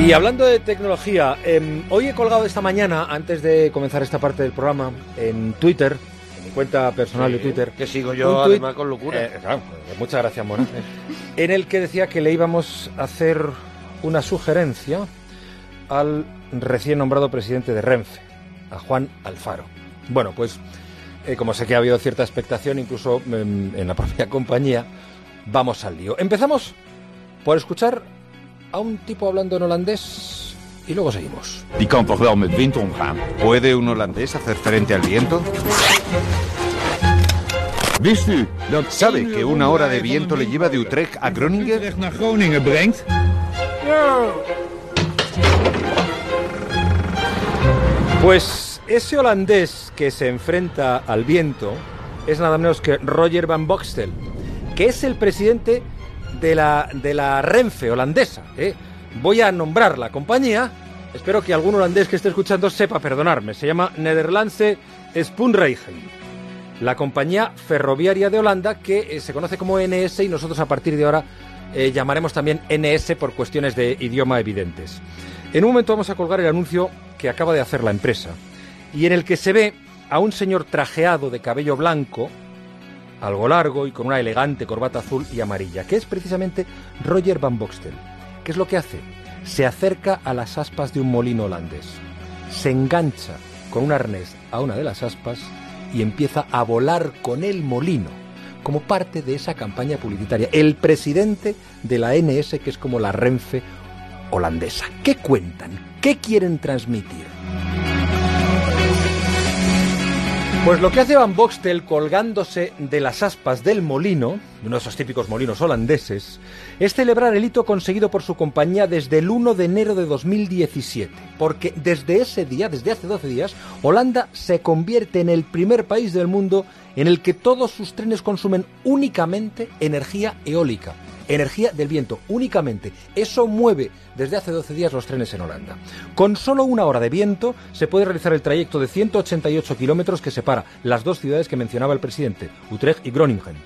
Y hablando de tecnología, em, hoy he colgado esta mañana, antes de comenzar esta parte del programa, en Twitter, en mi cuenta personal Sí, de Twitter. que sigo yo, tuit- además, con locura. Eh, claro, eh, muchas gracias, Mona. en el que decía que le íbamos a hacer una sugerencia al recién nombrado presidente de Renfe, a Juan Alfaro. Bueno, pues eh, como sé que ha habido cierta expectación, incluso em, en la propia compañía, vamos al lío. Empezamos por escuchar a un tipo hablando en holandés y luego seguimos. Die kan toch wel met wind omgaan? ¿Puede un holandés hacer frente al viento? Wist u dat ¿Sabe que una hora de viento le lleva de Utrecht a Groningen? Utrecht naar Groningen brengt? Pues ese holandés que se enfrenta al viento es nada menos que Roger Van Boxtel, que es el presidente de la, de la Renfe holandesa. ¿eh? Voy a nombrar la compañía. Espero que algún holandés que esté escuchando sepa perdonarme. Se llama Nederlandse Spoorwegen. La compañía ferroviaria de Holanda que eh, se conoce como NS y nosotros a partir de ahora eh, llamaremos también NS por cuestiones de idioma evidentes. En un momento vamos a colgar el anuncio que acaba de hacer la empresa y en el que se ve a un señor trajeado de cabello blanco, algo largo y con una elegante corbata azul y amarilla, que es precisamente Roger Van Boxtel. ¿Qué es lo que hace? Se acerca a las aspas de un molino holandés, se engancha con un arnés a una de las aspas y empieza a volar con el molino como parte de esa campaña publicitaria. El presidente de la NS, que es como la Renfe holandesa. ¿Qué cuentan? ¿Qué quieren transmitir? Pues lo que hace Van Boxtel colgándose de las aspas del molino, de uno de esos típicos molinos holandeses, es celebrar el hito conseguido por su compañía desde el 1 de enero de 2017. Porque desde ese día, desde hace 12 días, Holanda se convierte en el primer país del mundo en el que todos sus trenes consumen únicamente energía eólica. Energía del viento, únicamente. Eso mueve desde hace 12 días los trenes en Holanda. Con solo una hora de viento se puede realizar el trayecto de 188 kilómetros que separa las dos ciudades que mencionaba el presidente, Utrecht y Groningen.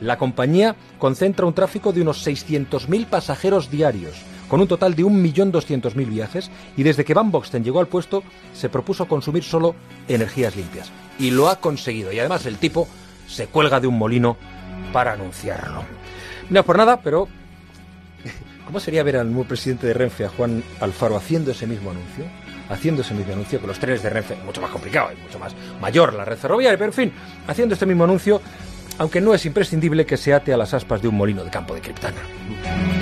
La compañía concentra un tráfico de unos 600.000 pasajeros diarios, con un total de 1.200.000 viajes, y desde que Van Boxten llegó al puesto se propuso consumir solo energías limpias. Y lo ha conseguido. Y además el tipo se cuelga de un molino para anunciarlo. No por nada, pero ¿cómo sería ver al nuevo presidente de Renfe, a Juan Alfaro, haciendo ese mismo anuncio? Haciendo ese mismo anuncio con los trenes de Renfe, mucho más complicado y mucho más mayor la red ferroviaria, pero en fin, haciendo este mismo anuncio, aunque no es imprescindible que se ate a las aspas de un molino de campo de Criptana.